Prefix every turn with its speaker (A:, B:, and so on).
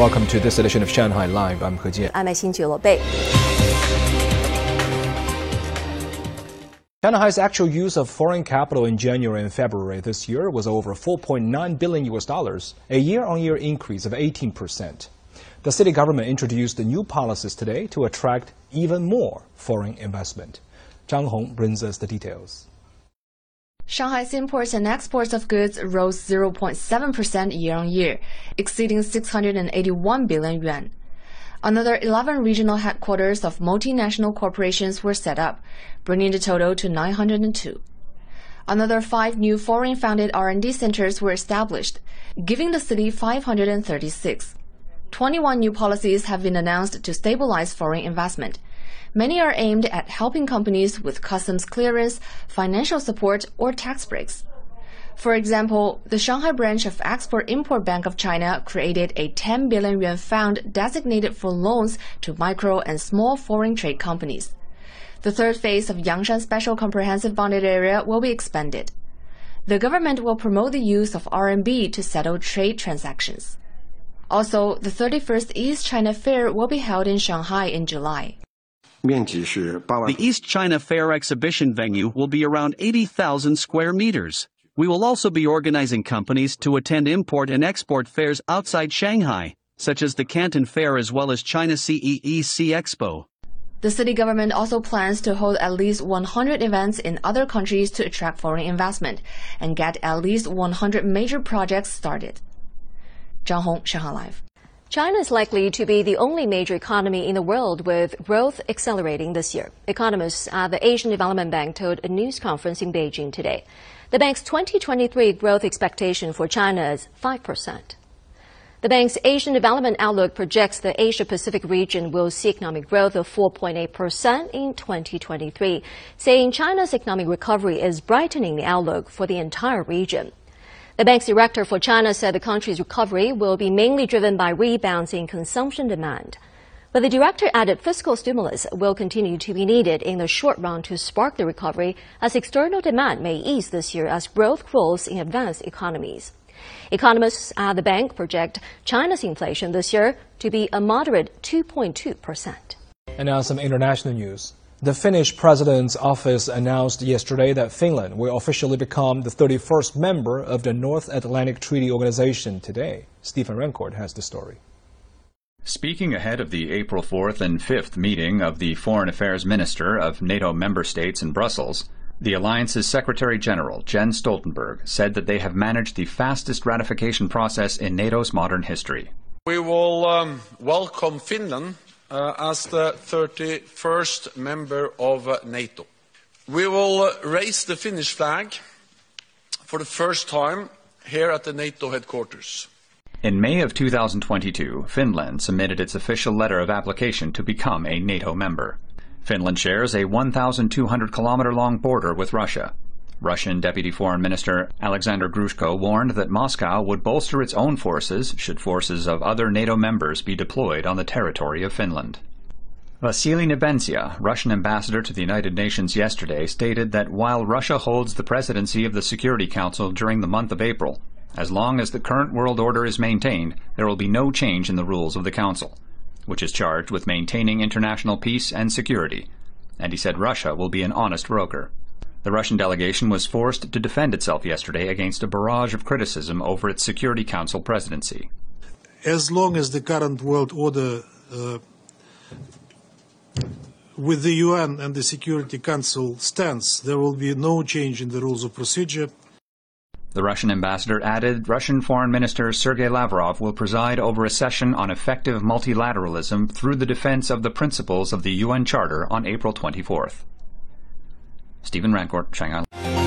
A: Welcome to this edition of Shanghai Live. I'm He Jian.
B: I'm Xinju
A: Shanghai's actual use of foreign capital in January and February this year was over 4.9 billion US dollars, a year-on-year increase of 18%. The city government introduced new policies today to attract even more foreign investment. Zhang Hong brings us the details.
C: Shanghai's imports and exports of goods rose 0.7% year-on-year, exceeding 681 billion yuan. Another 11 regional headquarters of multinational corporations were set up, bringing the total to 902. Another five new foreign-founded R&D centers were established, giving the city 536. 21 new policies have been announced to stabilize foreign investment. Many are aimed at helping companies with customs clearance, financial support, or tax breaks. For example, the Shanghai branch of Export-Import Bank of China created a 10 billion yuan fund designated for loans to micro and small foreign trade companies. The third phase of Yangshan Special Comprehensive Bonded Area will be expanded. The government will promote the use of RMB to settle trade transactions. Also, the 31st East China Fair will be held in Shanghai in July.
D: The East China Fair exhibition venue will be around 80,000 square meters. We will also be organizing companies to attend import and export fairs outside Shanghai, such as the Canton Fair as well as China CEEC Expo.
C: The city government also plans to hold at least 100 events in other countries to attract foreign investment and get at least 100 major projects started. Zhang Hong, Shanghai Live.
B: China is likely to be the only major economy in the world with growth accelerating this year. Economists at the Asian Development Bank told a news conference in Beijing today. The bank's 2023 growth expectation for China is 5%. The bank's Asian Development Outlook projects the Asia Pacific region will see economic growth of 4.8% in 2023, saying China's economic recovery is brightening the outlook for the entire region. The bank's director for China said the country's recovery will be mainly driven by rebounds in consumption demand. But the director added fiscal stimulus will continue to be needed in the short run to spark the recovery as external demand may ease this year as growth grows in advanced economies. Economists at the bank project China's inflation this year to be a moderate 2.2%.
A: And now some international news. The Finnish president's office announced yesterday that Finland will officially become the 31st member of the North Atlantic Treaty Organization today. Stephen Rancourt has the story.
E: Speaking ahead of the April 4th and 5th meeting of the Foreign Affairs Minister of NATO member states in Brussels, the alliance's Secretary General, Jens Stoltenberg, said that they have managed the fastest ratification process in NATO's modern history.
F: We will um, welcome Finland uh, as the 31st member of NATO. We will raise the Finnish flag for the first time here at the NATO headquarters.
E: In May of 2022, Finland submitted its official letter of application to become a NATO member. Finland shares a 1,200 kilometer long border with Russia. Russian Deputy Foreign Minister Alexander Grushko warned that Moscow would bolster its own forces should forces of other NATO members be deployed on the territory of Finland. Vasily Nebenzia, Russian ambassador to the United Nations yesterday, stated that while Russia holds the presidency of the Security Council during the month of April, as long as the current world order is maintained, there will be no change in the rules of the Council, which is charged with maintaining international peace and security. And he said Russia will be an honest broker. The Russian delegation was forced to defend itself yesterday against a barrage of criticism over its Security Council presidency.
G: As long as the current world order uh, with the UN and the Security Council stands, there will be no change in the rules of procedure.
E: The Russian ambassador added Russian Foreign Minister Sergei Lavrov will preside over a session on effective multilateralism through the defense of the principles of the UN Charter on April 24th. Stephen Rancourt, Shanghai.